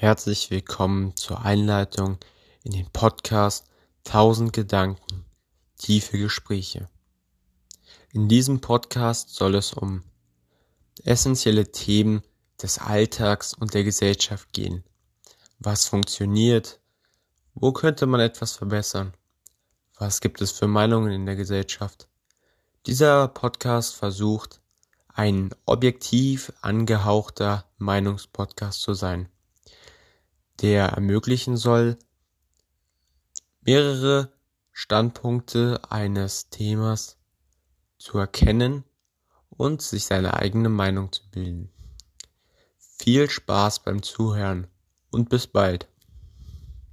Herzlich willkommen zur Einleitung in den Podcast 1000 Gedanken, tiefe Gespräche. In diesem Podcast soll es um essentielle Themen des Alltags und der Gesellschaft gehen. Was funktioniert? Wo könnte man etwas verbessern? Was gibt es für Meinungen in der Gesellschaft? Dieser Podcast versucht, ein objektiv angehauchter Meinungspodcast zu sein der ermöglichen soll, mehrere Standpunkte eines Themas zu erkennen und sich seine eigene Meinung zu bilden. Viel Spaß beim Zuhören und bis bald.